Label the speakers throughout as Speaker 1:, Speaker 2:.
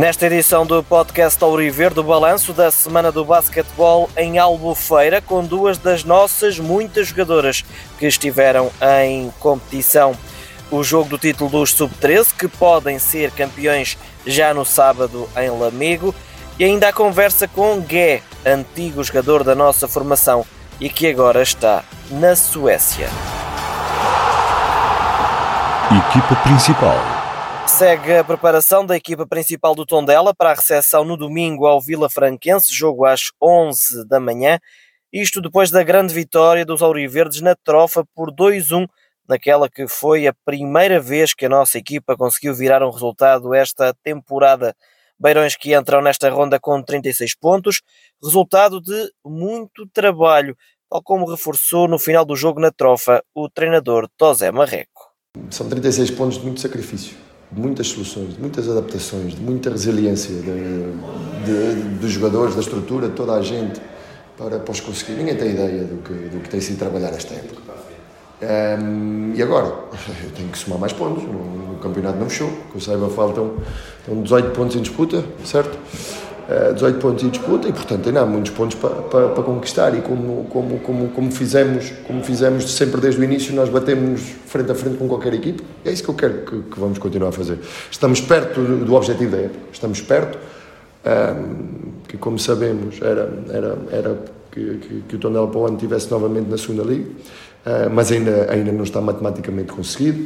Speaker 1: Nesta edição do podcast Auriver do balanço da Semana do Basquetebol em Albufeira, com duas das nossas muitas jogadoras que estiveram em competição. O jogo do título dos Sub-13, que podem ser campeões já no sábado em Lamego, e ainda a conversa com Gué, antigo jogador da nossa formação e que agora está na Suécia.
Speaker 2: Equipa principal.
Speaker 1: Segue a preparação da equipa principal do Tondela para a recepção no domingo ao Vila Franquense, jogo às 11 da manhã. Isto depois da grande vitória dos Auriverdes na Trofa por 2-1, naquela que foi a primeira vez que a nossa equipa conseguiu virar um resultado esta temporada. Beirões que entram nesta ronda com 36 pontos, resultado de muito trabalho, tal como reforçou no final do jogo na Trofa o treinador Tosé Marreco.
Speaker 3: São 36 pontos de muito sacrifício, muitas soluções, muitas adaptações, muita resiliência de, de, dos jogadores, da estrutura, de toda a gente para, para conseguir. Ninguém tem ideia do que, do que tem sido trabalhar esta época. Um, e agora? Eu tenho que somar mais pontos. No, campeonato não fechou. Que eu saiba, faltam, faltam 18 pontos em disputa, certo? Uh, 18 pontos em disputa e, portanto, ainda há muitos pontos para, para, para conquistar. E como, como, como, como, fizemos, como fizemos sempre desde o início, nós batemos frente a frente com qualquer equipe. É isso que eu quero que, que vamos continuar a fazer. Estamos perto do, objetivo da época. Estamos perto. Um, que, como sabemos, era, era, era que, que, que o Tondela para o ano estivesse novamente na segunda liga. Uh, mas ainda, ainda não está matematicamente conseguido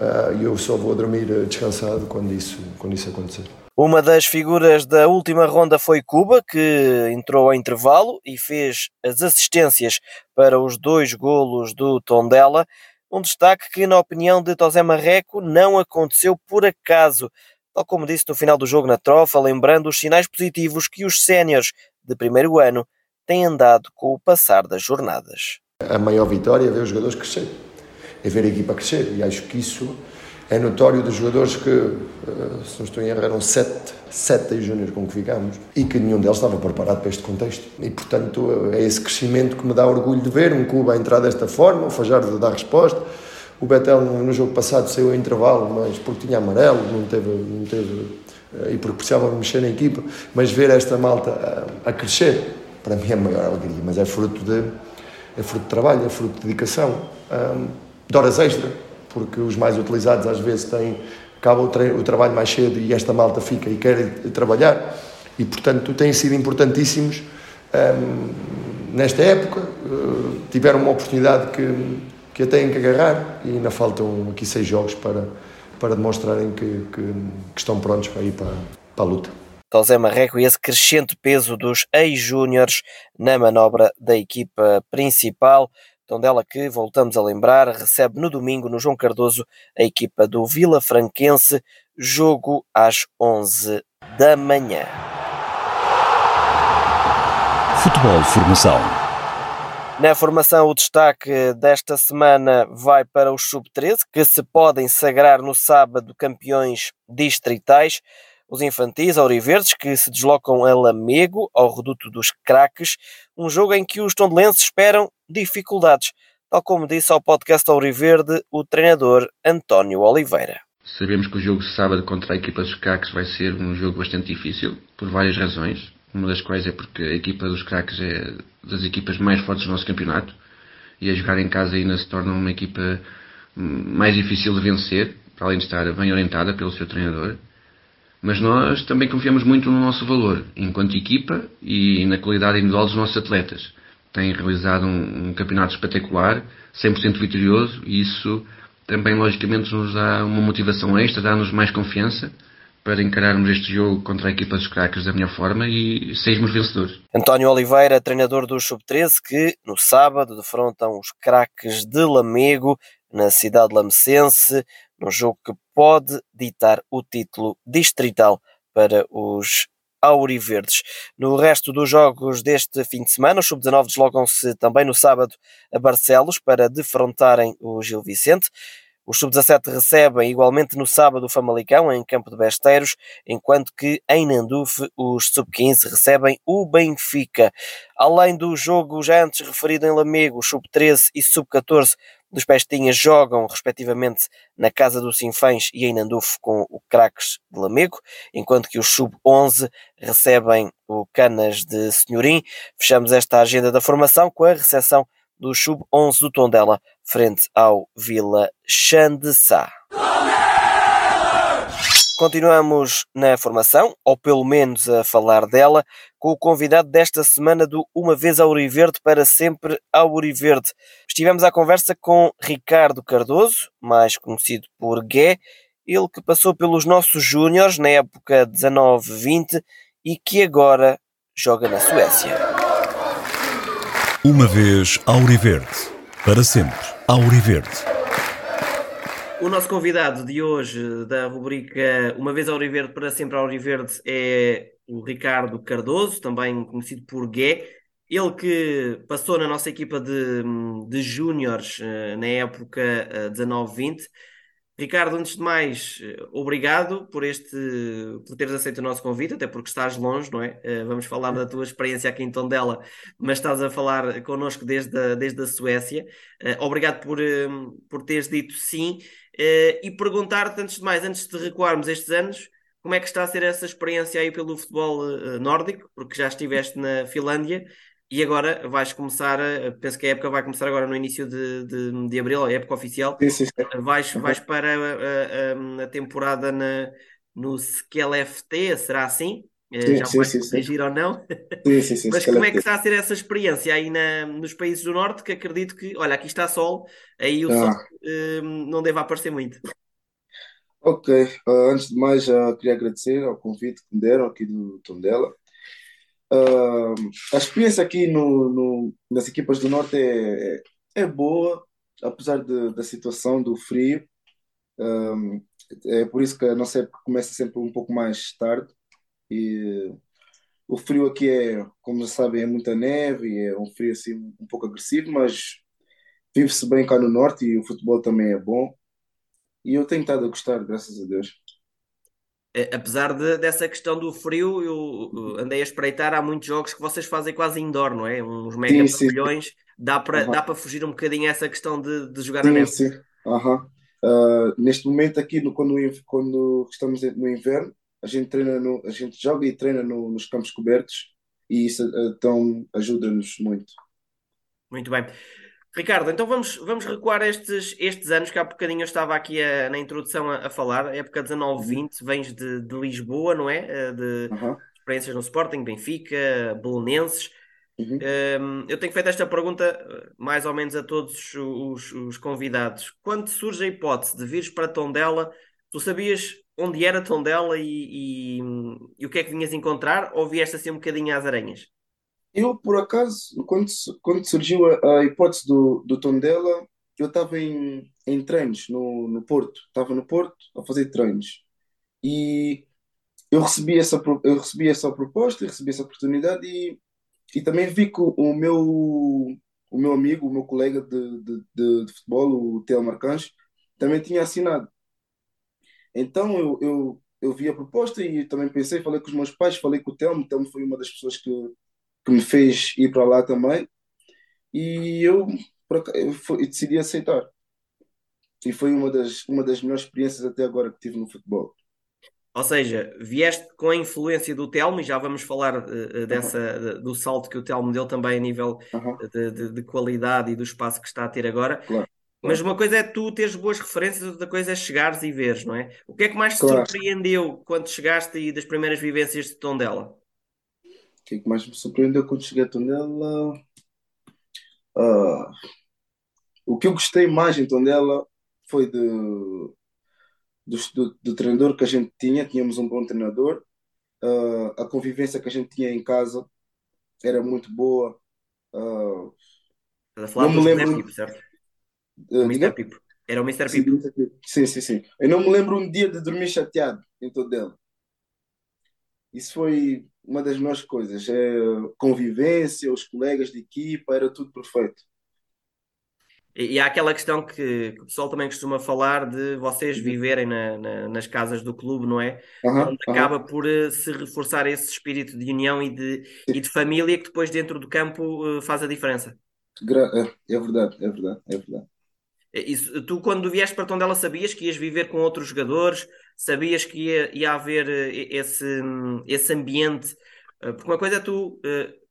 Speaker 3: uh, e eu só vou dormir descansado quando isso, quando isso acontecer.
Speaker 1: Uma das figuras da última ronda foi Cuba, que entrou ao intervalo e fez as assistências para os dois golos do Tondela. Um destaque que, na opinião de Tosé Marreco, não aconteceu por acaso, tal como disse no final do jogo na trofa, lembrando os sinais positivos que os séniores de primeiro ano têm andado com o passar das jornadas.
Speaker 3: A maior vitória é ver os jogadores crescer, é ver a equipa crescer. E acho que isso é notório dos jogadores que, eh, se não estou em erro, eram sete, sete júniores com que ficámos e que nenhum deles estava preparado para este contexto. E, portanto, é esse crescimento que me dá orgulho de ver um clube a entrar desta forma, o Fajardo dar resposta. O Betel, no jogo passado, saiu a intervalo, mas porque tinha amarelo, não teve, não teve eh, e porque precisava mexer na equipa. Mas ver esta malta a, a crescer, para mim é a maior alegria, mas é fruto de é fruto de trabalho, é fruto de dedicação, um, de horas extra, porque os mais utilizados às vezes têm, acabam o, o, trabalho mais cedo e esta malta fica e quer trabalhar, e portanto têm sido importantíssimos um, nesta época, uh, tiveram uma oportunidade que, que a têm que agarrar e ainda faltam aqui seis jogos para, para demonstrarem que, que, que estão prontos para ir para, para a luta.
Speaker 1: José Marreco e esse crescente peso dos ex-júniores na manobra da equipa principal. Tondela que, voltamos a lembrar, recebe no domingo no João Cardoso a equipa do Vila Franquense, jogo às 11 da manhã.
Speaker 2: Futebol Formação.
Speaker 1: Na formação, o destaque desta semana vai para os sub-13, que se podem sagrar no sábado campeões distritais. Os infantis auriverdes que se deslocam a Lamego, ao reduto dos craques, um jogo em que os tondelenses esperam dificuldades, tal como disse ao podcast Auriverde o treinador António Oliveira.
Speaker 4: Sabemos que o jogo de sábado contra a equipa dos craques vai ser um jogo bastante difícil, por várias razões, uma das quais é porque a equipa dos craques é das equipas mais fortes do nosso campeonato, e a jogar em casa ainda se torna uma equipa mais difícil de vencer, para além de estar bem orientada pelo seu treinador. Mas nós também confiamos muito no nosso valor, enquanto equipa e na qualidade individual dos nossos atletas. Têm realizado um, um campeonato espetacular, 100% vitorioso, e isso também, logicamente, nos dá uma motivação extra, dá-nos mais confiança para encararmos este jogo contra a equipa dos craques da melhor forma e sermos vencedores.
Speaker 1: António Oliveira, treinador do Sub-13, que no sábado defrontam os craques de Lamego, na cidade lamecense num jogo que pode ditar o título distrital para os Auriverdes. No resto dos jogos deste fim de semana, os sub-19 deslocam-se também no sábado a Barcelos para defrontarem o Gil Vicente. Os sub-17 recebem igualmente no sábado o Famalicão em Campo de Besteiros, enquanto que em Nandufe os sub-15 recebem o Benfica. Além do jogo já antes referido em Lamego, os sub-13 e sub-14 dos Pestinhas jogam, respectivamente, na Casa do Sinfãs e em Nandufo com o Craques de Lamego, enquanto que os Sub-11 recebem o Canas de Senhorim. Fechamos esta agenda da formação com a recepção do Sub-11 do Tondela, frente ao Vila Xandessá. Continuamos na formação, ou pelo menos a falar dela, com o convidado desta semana do Uma Vez Auriverde para Sempre Auriverde. Estivemos à conversa com Ricardo Cardoso, mais conhecido por Gué, ele que passou pelos nossos júniores na época 19-20 e que agora joga na Suécia.
Speaker 2: Uma vez Auriverde, para sempre Auriverde.
Speaker 1: O nosso convidado de hoje da rubrica Uma vez Auriverde para sempre Auriverde é o Ricardo Cardoso, também conhecido por Gué. Ele que passou na nossa equipa de, de júniores eh, na época 19-20 eh, Ricardo, antes de mais, eh, obrigado por este, por teres aceito o nosso convite, até porque estás longe, não é? Vamos falar da tua experiência aqui em Tondela, mas estás a falar connosco desde a, desde a Suécia. Obrigado por, por teres dito sim e perguntar-te, antes de mais, antes de recuarmos estes anos, como é que está a ser essa experiência aí pelo futebol nórdico, porque já estiveste na Finlândia e agora vais começar, penso que a época vai começar agora no início de, de, de abril, a época oficial.
Speaker 5: Sim, sim, sim.
Speaker 1: Vais, uhum. vais para a, a, a temporada na, no SQLFT, será assim?
Speaker 5: Eh, sim,
Speaker 1: Já
Speaker 5: sim,
Speaker 1: vais
Speaker 5: sim,
Speaker 1: corrigir ou não?
Speaker 5: Sim, sim, sim.
Speaker 1: Mas como é que está a ser essa experiência aí na, nos países do Norte? Que acredito que, olha, aqui está sol, aí o ah. sol um, não deve aparecer muito.
Speaker 5: Ok, uh, antes de mais, uh, queria agradecer ao convite que me deram aqui do Tondela. Uh, a experiência aqui no, no, nas equipas do Norte é, é, é boa, apesar de, da situação do frio. Um, é por isso que a nossa época começa sempre um pouco mais tarde. E o frio aqui é, como já sabem, é muita neve, é um frio assim um pouco agressivo, mas vive-se bem cá no Norte e o futebol também é bom. E eu tenho estado a gostar, graças a Deus.
Speaker 1: Eh, apesar de, dessa questão do frio, eu andei a espreitar, há muitos jogos que vocês fazem quase indoor, não é? Uns mega sim, pavilhões, dá para uhum. dá fugir um bocadinho a essa questão de, de jogar
Speaker 5: sim,
Speaker 1: na neve.
Speaker 5: Sim, uhum. uh, neste momento aqui, no, quando, quando estamos no inverno, a gente, treina no, a gente joga e treina no, nos campos cobertos e isso então ajuda-nos muito.
Speaker 1: Muito bem. Ricardo, então vamos, vamos recuar estes, estes anos que há bocadinho eu estava aqui a, na introdução a, a falar, a época 19-20, vens de, de, Lisboa, não é? Eh, de uhum. experiências no Sporting, Benfica, Bolonenses. Uhum. Um, ehm, eu tenho feito esta pergunta eh, mais ou menos a todos os, os convidados. Quando surge a hipótese de vires para Tondela, tu sabias onde era Tondela e, e, e o que é que vinhas encontrar ou vieste assim um bocadinho às aranhas?
Speaker 5: Eu, por acaso, quando, quando surgiu a, a hipótese do, do Tondela, eu estava em, em treinos no, no Porto. Estava no Porto a fazer treinos. E eu recebi essa, eu recebi essa proposta, recebi essa oportunidade e, e também vi que o meu, o meu amigo, o meu colega de, de, de, de futebol, o Theo Marcans, também tinha assinado. Então eu, eu, eu vi a proposta e também pensei, falei com os meus pais, falei com o Telmo, o Telmo foi uma das pessoas que, que me fez ir para lá também. E eu, eu decidi aceitar. E foi uma das, uma das melhores experiências até agora que tive no futebol.
Speaker 1: Ou seja, vieste com a influência do Telmo, e já vamos falar uh, dessa, uh, do salto que o Telmo deu também a nível uh de, de, de, qualidade e do espaço que está a ter agora. Claro. Mas uma coisa é tu teres boas referências, outra coisa é chegares e veres, não é? O que é que mais te claro. surpreendeu quando chegaste e das primeiras vivências de Tondela?
Speaker 5: que é que mais me surpreendeu quando cheguei a Tondela? Uh, o que eu gostei mais em Tondela foi de, do, do, do, treinador que a gente tinha, tínhamos um bom treinador, uh, a convivência que a gente tinha em casa era muito boa. Uh,
Speaker 1: Estás a falar não me lembro... Certo? Uh, Mr. Pipo. Era o Mr. Pipo.
Speaker 5: Sim, sim, sim. Eu não me lembro um dia de dormir chateado em Tondela. Isso foi uma das melhores coisas. É convivência, os colegas de equipa, era tudo perfeito.
Speaker 1: E, e há aquela questão que, que, o pessoal também costuma falar de vocês uhum. viverem na, na, nas casas do clube, não é? Uhum, Onde acaba uhum. por uh, se reforçar esse espírito de união e de, e de família que depois dentro do campo uh, faz a diferença.
Speaker 5: É, é verdade, é verdade, é verdade.
Speaker 1: Isso, tu, quando vieste para Tondela, sabias que ias viver com outros jogadores? Sabias que ia, ia haver esse, esse ambiente? Porque uma coisa é tu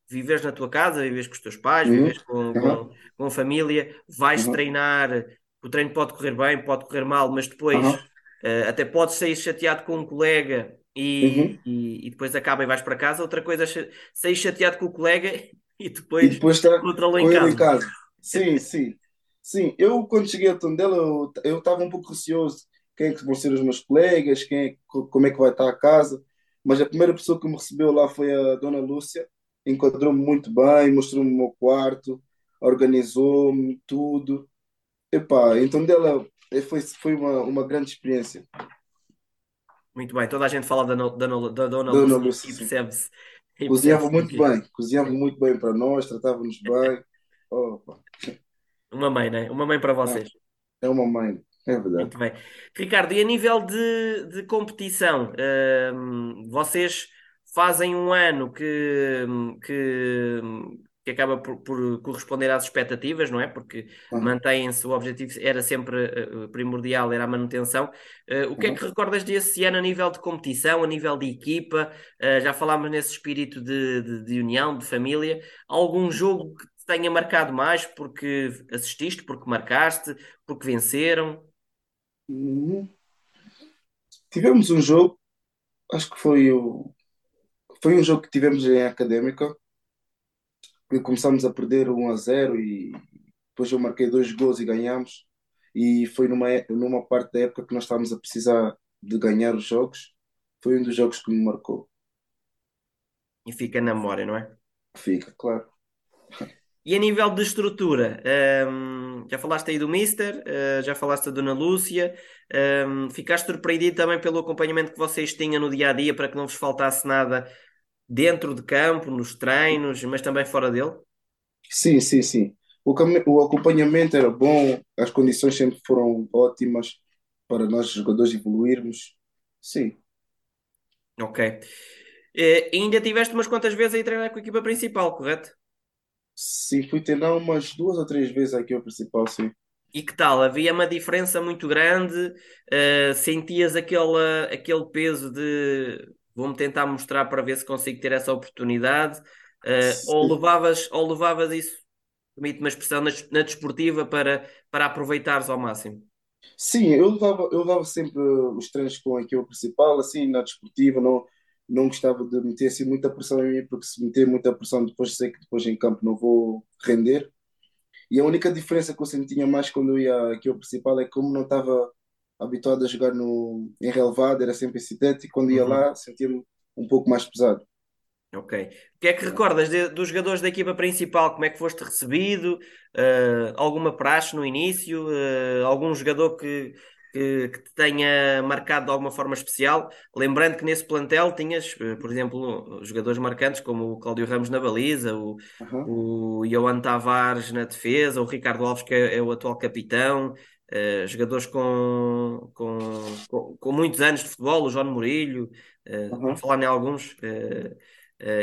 Speaker 1: viveres na tua casa, vives com os teus pais, uhum. vives com, com, com, a família, vais uhum. treinar, o treino pode correr bem, pode correr mal, mas depois uhum. uh, até podes sair chateado com um colega e, uhum. e, e, depois acaba e vais para casa. Outra coisa é sair chateado com o colega e depois,
Speaker 5: e depois está com em em casa. Sim, sim. Sim, eu quando cheguei a Tondela eu estava um pouco receoso quem é que vão ser os meus colegas, quem é, como é que vai estar a casa, mas a primeira pessoa que me recebeu lá foi a Dona Lúcia, enquadrou-me muito bem, mostrou-me o meu quarto, organizou-me tudo. Epá, então dela eh, foi, foi uma, uma grande experiência.
Speaker 1: Muito bem, toda a gente fala da, da, da Dona, Dona Lúcia, e percebe-se.
Speaker 5: Cozinhava muito bem, cozinhava muito bem para nós, tratava-nos bem. Opa.
Speaker 1: Uma mãe, né? Uma mãe para vocês.
Speaker 5: É uma mãe, é verdade.
Speaker 1: Muito bem. Ricardo, e a nível de, de competição, uh, vocês fazem um ano que, que, que acaba por, por, corresponder às expectativas, não é? Porque uhum. mantém-se, o objetivo era sempre uh, primordial, era a manutenção. Uh, o que uhum. é que recordas desse ano a nível de competição, a nível de equipa? Uh, já falámos nesse espírito de, de, de, união, de família. Algum jogo que tenha marcado mais porque assististe, porque marcaste, porque venceram?
Speaker 5: Uhum. Tivemos um jogo, acho que foi o foi um jogo que tivemos em Académica, que começámos a perder 1 a 0 e depois eu marquei dois gols e ganhamos. E foi numa, numa parte da época que nós estávamos a precisar de ganhar os jogos. Foi um dos jogos que me marcou.
Speaker 1: E fica na memória, não é?
Speaker 5: Fica, claro.
Speaker 1: E a nível de estrutura, um, já falaste aí do Mister, uh, já falaste da Dona Lúcia, um, ficaste surpreendido também pelo acompanhamento que vocês tinham no dia a dia para que não vos faltasse nada dentro de campo, nos treinos, mas também fora dele?
Speaker 5: Sim, sim, sim. O, o acompanhamento era bom, as condições sempre foram ótimas para nós jogadores evoluirmos. Sim.
Speaker 1: Ok. E ainda tiveste umas quantas vezes aí treinar com a equipa principal, correto?
Speaker 5: Sim, fui treinar umas duas ou três vezes a equipa principal, sim.
Speaker 1: E que tal? Havia uma diferença muito grande? Uh, sentias aquele, aquele peso de vou-me tentar mostrar para ver se consigo ter essa oportunidade, uh, ou, levavas, ou levavas isso, permite uma expressão, na, na desportiva para, para aproveitares ao máximo?
Speaker 5: Sim, eu levava, eu levava sempre os treinos com a equipa principal, assim, na desportiva, não, não gostava de meter assim, muita pressão em mim, porque se meter muita pressão, depois sei que depois em campo não vou render. E a única diferença que eu sentia mais quando eu ia aqui ao principal é que como não estava habituado a jogar no, em relevado, era sempre em sintético, quando ia uhum. lá sentia-me um pouco mais pesado.
Speaker 1: Ok. O que é que recordas de, dos jogadores da equipa principal? Como é que foste recebido? Uh, alguma praxe no início? Uh, algum jogador que, que, que, te tenha marcado de alguma forma especial? Lembrando que nesse plantel tinhas, uh, por exemplo, jogadores marcantes como o Cláudio Ramos na baliza, o, uhum. o Johan Tavares na defesa, o Ricardo Alves, que é, é o atual capitão. Uh, jogadores com, com, com, com, muitos anos de futebol, o João Murilho, uh, uhum. falar em alguns, uh,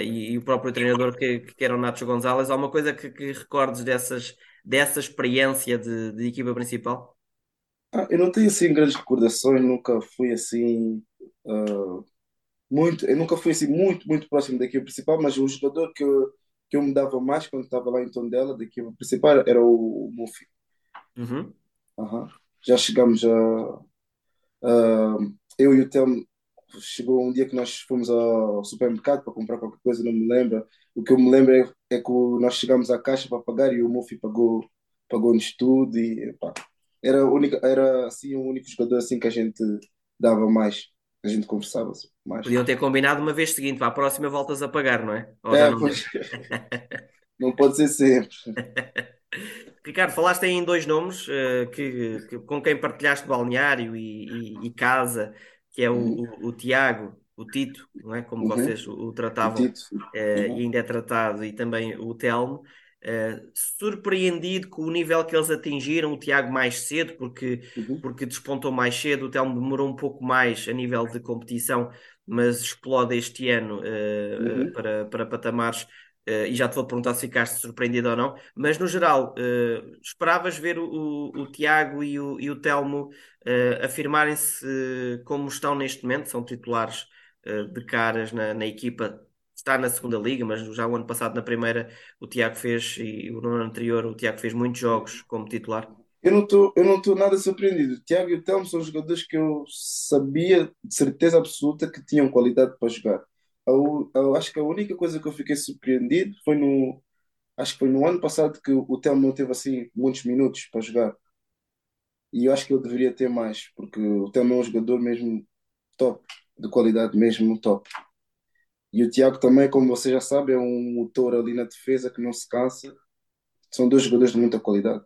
Speaker 1: e, e, o próprio treinador que, que era o Nacho Gonzalez, há uma coisa que, que recordes dessas, dessa experiência de, de equipa principal?
Speaker 5: Ah, eu não tenho assim grandes recordações, nunca fui assim muito, eu nunca fui assim muito, muito próximo da principal, mas o jogador que eu, que eu me dava mais quando estava lá em Tondela, da equipa principal, era o, o Mufi.
Speaker 1: Uhum.
Speaker 5: Uhum. Já chegamos a, a, Eu e o Telmo. Chegou um dia que nós fomos ao supermercado para comprar qualquer coisa, não me lembro. O que eu me lembro é, é que nós chegamos à caixa para pagar e o Mufi pagou, pagou-nos tudo. E, pá, era, única, era assim, o único jogador assim que a gente dava mais. A gente conversava mais.
Speaker 1: Podiam ter combinado uma vez seguinte, para a próxima voltas a pagar, não é? Ou
Speaker 5: é, não, pois... não pode ser sempre.
Speaker 1: Ricardo, falaste aí em dois nomes uh, que, que, com quem partilhaste balneário e, e, e casa, que é o, uhum. o, o, Tiago, o Tito, não é? Como uhum. vocês o, o tratavam, uh, uhum. e ainda é tratado, e também o Telmo. Uh, surpreendido com o nível que eles atingiram, o Tiago mais cedo, porque, uhum. porque despontou mais cedo, o Telmo demorou um pouco mais a nível de competição, mas explode este ano uh, para, para patamares Uh, e já te vou perguntar se ficaste surpreendido ou não, mas no geral, esperavas ver o, o, Tiago e o, e o Telmo afirmarem-se como estão neste momento, são titulares de caras na, na, equipa, está na segunda liga, mas já o ano passado na primeira o Tiago fez, e o ano anterior o Tiago fez muitos jogos como titular.
Speaker 5: Eu não estou eu não estou nada surpreendido. O Tiago e o Telmo são jogadores que eu sabia de certeza absoluta que tinham qualidade para jogar eu, eu acho que a única coisa que eu fiquei surpreendido foi no. Acho que foi no ano passado que o Telmo não teve assim muitos minutos para jogar. E eu acho que ele deveria ter mais, porque o Telmo é um jogador mesmo top, de qualidade mesmo top. E o Tiago também, como você já sabe, é um motor ali na defesa que não se cansa. São dois jogadores de muita qualidade.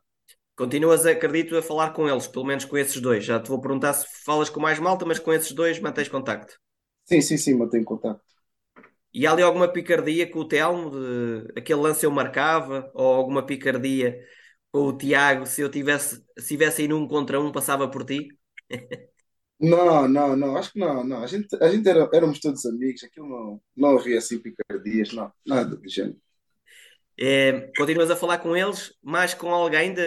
Speaker 1: Continuas, acredito, a falar com eles, pelo menos com esses dois. Já te vou perguntar se falas com mais malta, mas com esses dois mantens contacto.
Speaker 5: Sim, sim, sim, mantenho contacto.
Speaker 1: E há ali alguma picardia com o Telmo, de, aquele lance eu marcava, ou alguma picardia com o Tiago, se eu tivesse, se tivesse aí num contra um, passava por ti?
Speaker 5: Não, não, não, acho que não, não. A gente, a gente era, éramos todos amigos, aquilo não, não havia assim picardias, não, nada do género.
Speaker 1: É, continuas a falar com eles, mais com alguém de,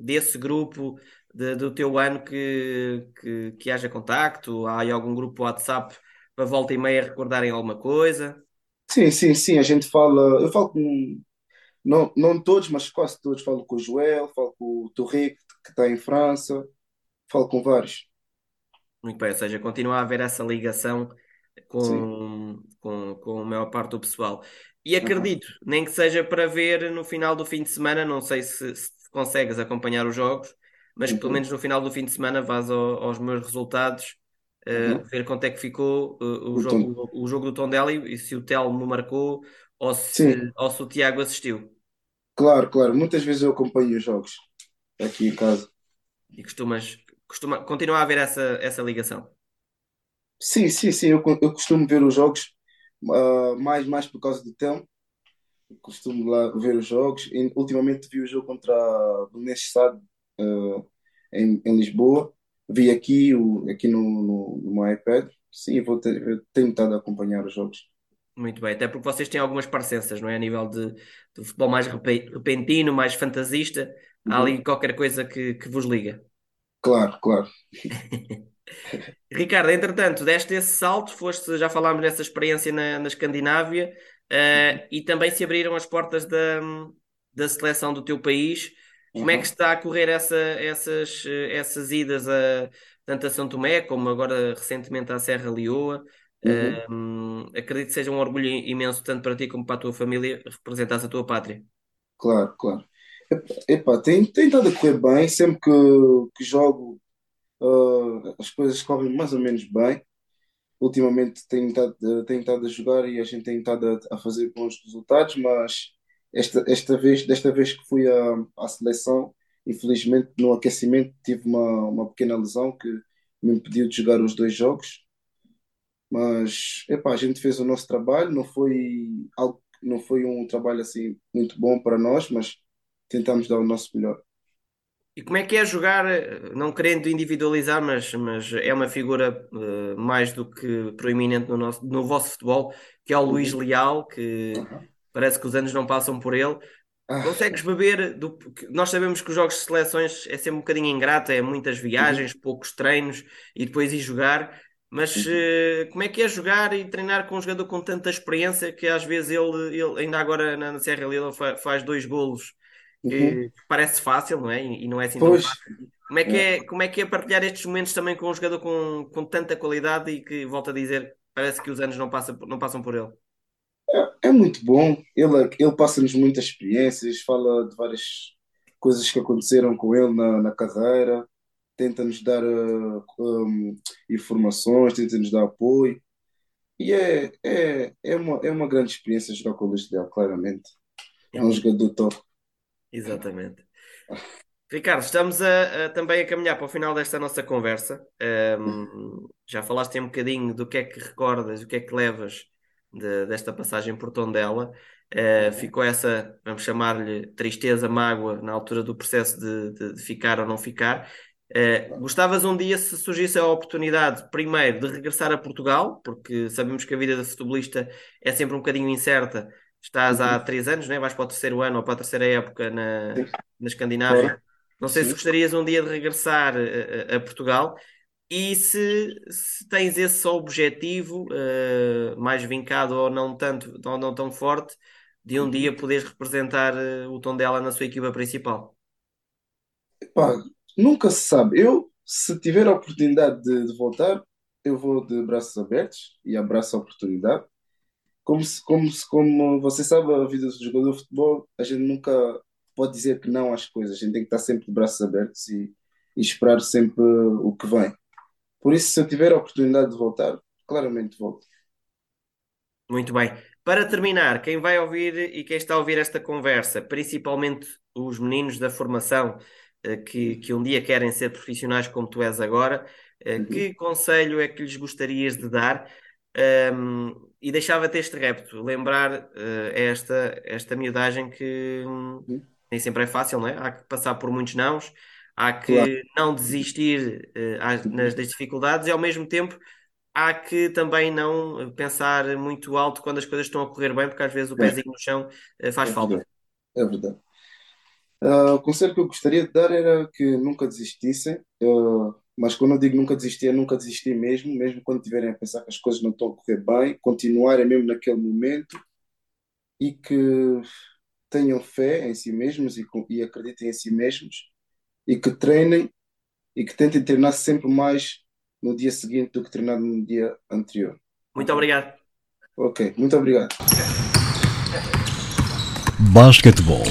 Speaker 1: desse grupo de, do teu ano que, que, que haja contacto? Há aí algum grupo WhatsApp para volta e meia recordarem alguma coisa?
Speaker 5: Sim, sim, sim, a gente fala, eu falo com, não, não todos, mas quase todos, falo com o Joel, falo com o Torre, que está em França, falo com vários.
Speaker 1: Muito bem, ou seja, continua a haver essa ligação com, com, com a maior parte do pessoal. E acredito, uhum. nem que seja para ver no final do fim de semana, não sei se, se consegues acompanhar os jogos, mas uhum. pelo menos no final do fim de semana vás ao, aos meus resultados uh, ver quanto é que ficou uh, o, o, jogo, o, jogo do Tondela e, e se o Telmo marcou ou se, ou se o Tiago assistiu.
Speaker 5: Claro, claro. Muitas vezes eu acompanho os jogos aqui em casa.
Speaker 1: E costumas, costuma, continua a haver essa, essa ligação?
Speaker 5: Sim, sim, sim. Eu, eu costumo ver os jogos uh, mais, mais por causa do Telmo. Costumo lá ver os jogos. E, ultimamente vi o jogo contra o Belenenses uh, em, em Lisboa vi aqui, o, aqui no, no, no meu iPad. Sim, vou ter, eu tenho estado a acompanhar os jogos.
Speaker 1: Muito bem, até porque vocês têm algumas parecenças, não é? A nível de, de futebol mais repentino, mais fantasista, uhum. há ali qualquer coisa que, que vos liga.
Speaker 5: Claro, claro.
Speaker 1: Ricardo, entretanto, deste esse salto, foste, já falámos nessa experiência na, na Escandinávia, uh, e também se abriram as portas da, da seleção do teu país. Como é que está a correr essa, essas, essas idas a, tanto a São Tomé como agora recentemente à Serra Leoa? Uhum. Um, acredito que seja um orgulho imenso, tanto para ti como para a tua família, representar a tua pátria.
Speaker 5: Claro, claro. Epá, tem, tem estado a correr bem, sempre que, que jogo uh, as coisas correm mais ou menos bem. Ultimamente tenho estado, tenho estado a jogar e a gente tem estado a, a fazer bons resultados, mas esta, esta vez, desta vez que fui à, à seleção, infelizmente no aquecimento tive uma, uma pequena lesão que me impediu de jogar os dois jogos. Mas epá, a gente fez o nosso trabalho, não foi algo, não foi um trabalho assim muito bom para nós, mas tentamos dar o nosso melhor.
Speaker 1: E como é que é jogar, não querendo individualizar, mas, mas é uma figura uh, mais do que proeminente no, nosso, no vosso futebol, que é o Luís uhum. Leal, que uhum parece que os anos não passam por ele. Ah. Consegues beber do... Nós sabemos que os jogos de seleções é sempre um bocadinho ingrato, é muitas viagens, uhum. poucos treinos e depois ir jogar. Mas uh, como é que é jogar e treinar com um jogador com tanta experiência que às vezes ele, ele ainda agora na, Serra Leoa faz dois golos uhum. parece fácil, não é? E, não é assim pois. tão fácil. Como é, que é, como é que é partilhar estes momentos também com um jogador com, com tanta qualidade e que, volta a dizer, parece que os anos não, passa, não passam por ele?
Speaker 5: É, é muito bom. Ele, ele passa-nos muitas experiências, fala de várias coisas que aconteceram com ele na, na carreira, tenta-nos dar uh, um, informações, tenta-nos dar apoio. E é, é, é, uma, é uma grande experiência jogar com o Luís Del, claramente. É um jogador top.
Speaker 1: Exatamente. Ricardo, estamos a, a, também a caminhar para o final desta nossa conversa. Um, já falaste um bocadinho do que é que recordas, o que é que levas de, desta passagem por Tondela. Uh, ficou essa, vamos chamar-lhe, tristeza, mágoa na altura do processo de, de, de ficar ou não ficar. Uh, gostavas um dia, se surgisse a oportunidade, primeiro, de regressar a Portugal, porque sabemos que a vida de futebolista é sempre um bocadinho incerta, estás há três anos, né? vais para o terceiro ano ou para a terceira época na, na Escandinávia. Não sei se gostarias um dia de regressar a, a Portugal e se, se, tens esse objetivo uh, mais vincado ou não tanto, ou não tão forte, de um uhum. dia poderes representar uh, o tom dela na sua equipa principal.
Speaker 5: Epá, nunca se sabe. Eu, se tiver a oportunidade de, de, voltar, eu vou de braços abertos e abraço a oportunidade. Como, se, como, se, como você sabe, a vida do jogador de futebol, a gente nunca pode dizer que não às coisas. A gente tem que estar sempre de braços abertos e, e esperar sempre o que vem. Por isso, se eu tiver a oportunidade de voltar, claramente volto.
Speaker 1: Muito bem. Para terminar, quem vai ouvir e quem está a ouvir esta conversa, principalmente os meninos da formação eh, que, que um dia querem ser profissionais como tu és agora, eh, uhum. que conselho é que lhes gostarias de dar? Um, e deixava-te este repto, lembrar uh, esta, esta miudagem que uhum. nem sempre é fácil, não é? Há que passar por muitos nãos, há que claro. não desistir uh, nas, das dificuldades e ao mesmo tempo há que também não pensar muito alto quando as coisas estão a correr bem, porque às vezes o é. pezinho no chão uh, faz
Speaker 5: é
Speaker 1: falta.
Speaker 5: É verdade. Uh, o conselho que eu gostaria de dar era que nunca desistissem, uh, mas quando eu digo nunca desistir, é nunca desistir mesmo, mesmo quando tiverem a pensar que as coisas não estão a correr bem, continuarem mesmo naquele momento e que tenham fé em si mesmos e, e acreditem em si mesmos e que treinem e que tentem treinar sempre mais no dia seguinte do que treinar no dia anterior.
Speaker 1: Muito obrigado.
Speaker 5: Ok, muito obrigado.
Speaker 2: Basquetebol.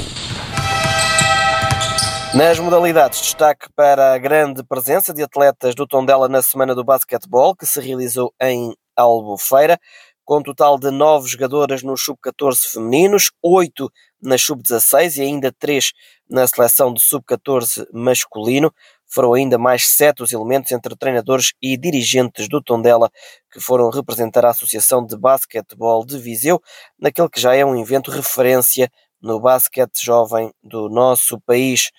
Speaker 1: Nas modalidades, destaque para a grande presença de atletas do Tondela na Semana do Basquetebol, que se realizou em Albufeira, com um total de nove jogadoras no sub-14 femininos, oito na sub-16 e ainda três na seleção de sub-14 masculino. Foram ainda mais sete os elementos entre treinadores e dirigentes do Tondela que foram representar a Associação de Basquetebol de Viseu, naquele que já é um evento referência no basquete jovem do nosso país.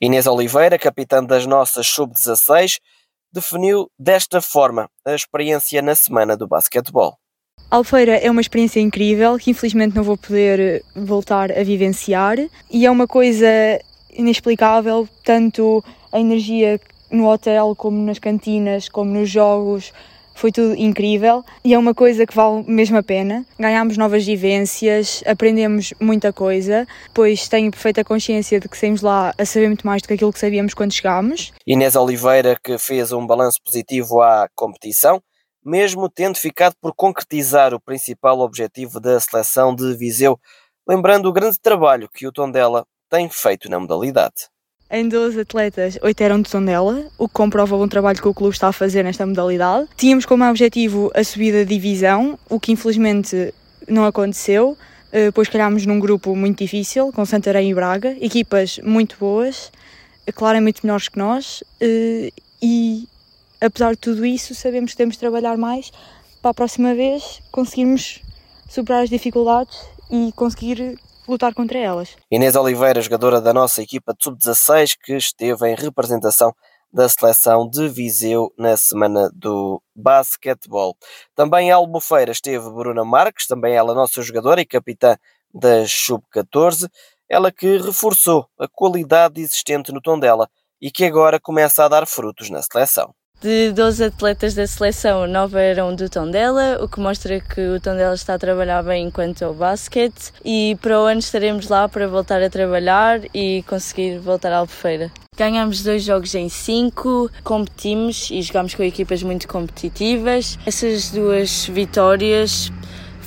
Speaker 1: Inês Oliveira, capitã das nossas sub-16, definiu desta forma a experiência na semana do basquetebol.
Speaker 6: Alfeira é uma experiência incrível que infelizmente não vou poder voltar a vivenciar e é uma coisa inexplicável, tanto a energia no hotel como nas cantinas, como nos jogos, foi tudo incrível e é uma coisa que vale mesmo a pena. Ganhámos novas vivências, aprendemos muita coisa, pois tenho perfeita consciência de que saímos lá a saber muito mais do que aquilo que sabíamos quando chegámos.
Speaker 1: Inês Oliveira, que fez um balanço positivo à competição, mesmo tendo ficado por concretizar o principal objetivo da seleção de Viseu, lembrando o grande trabalho que o Tondela tem feito na modalidade.
Speaker 6: Em 12 atletas, 8 eram de Tondela, o que comprova bom trabalho que o clube está a fazer nesta modalidade. Tínhamos como objetivo a subida de divisão, o que infelizmente não aconteceu, eh, pois calhámos num grupo muito difícil, com Santarém e Braga, equipas muito boas, claramente melhores que nós, eh, e apesar de tudo isso, sabemos que temos de trabalhar mais para a próxima vez conseguirmos superar as dificuldades e conseguir lutar contra elas.
Speaker 1: Inês Oliveira, jogadora da nossa equipa de sub-16, que esteve em representação da seleção de Viseu na semana do basquetebol. Também em Albufeira esteve Bruna Marques, também ela nossa jogadora e capitã das sub-14, ela que reforçou a qualidade existente no tom dela e que agora começa a dar frutos na seleção.
Speaker 7: De 12 atletas da seleção, 9 eram do Tondela, o que mostra que o Tondela está a trabalhar bem enquanto ao basquete e para o ano estaremos lá para voltar a trabalhar e conseguir voltar à Albufeira. Ganhámos dois jogos em cinco, competimos e jogámos com equipas muito competitivas. Essas duas vitórias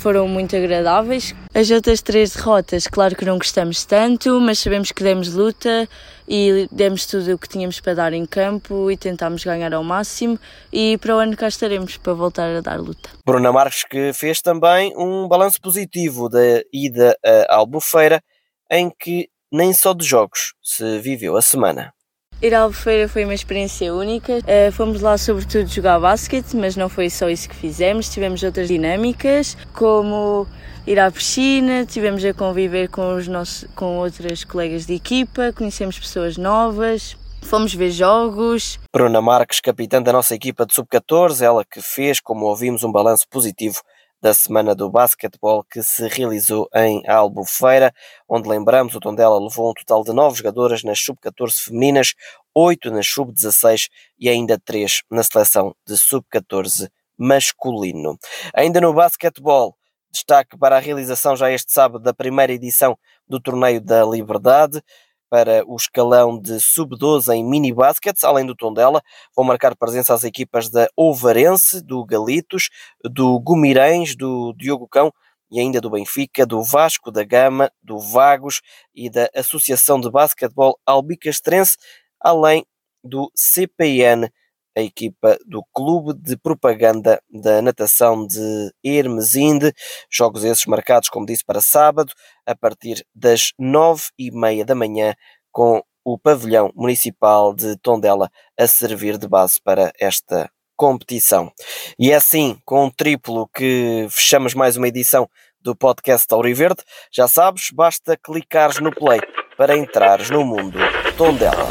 Speaker 7: foram muito agradáveis. As outras três derrotas, claro que não gostamos tanto, mas sabemos que demos luta e demos tudo o que tínhamos para dar em campo e tentámos ganhar ao máximo e para o ano cá estaremos para voltar a dar luta.
Speaker 1: Bruna Marques que fez também um balanço positivo da ida a Albufeira em que nem só de jogos se viveu a semana.
Speaker 7: Ir à Albufeira foi uma experiência única. Uh, fomos lá sobretudo jogar basquete, mas não foi só isso que fizemos. Tivemos outras dinâmicas, como ir à piscina, tivemos a conviver com, os nossos, com outras colegas de equipa, conhecemos pessoas novas, fomos ver jogos.
Speaker 1: Bruna Marques, capitã da nossa equipa de sub-14, ela que fez, como ouvimos, um balanço positivo da Semana do Basquetebol que se realizou em Albufeira, onde lembramos o Tondela levou um total de nove jogadoras nas sub-14 femininas, oito nas sub-16 e ainda três na seleção de sub-14 masculino. Ainda no basquetebol, destaque para a realização já este sábado da primeira edição do Torneio da Liberdade, para o escalão de sub-12 em mini baskets, além do Tondela, vão marcar presença as equipas da Ovarense, do Galitos, do Gumirães, do Diogo Cão e ainda do Benfica, do Vasco da Gama, do Vagos e da Associação de Basquetebol Albicastrense, além do CPN a equipa do Clube de Propaganda da Natação de Hermesinde. Jogos esses marcados, como disse, para sábado, a partir das nove e meia da manhã, com o pavilhão municipal de Tondela a servir de base para esta competição. E é assim, com um triplo, que fechamos mais uma edição do podcast Tauriverde. Já sabes, basta clicares no play para entrares no mundo Tondela.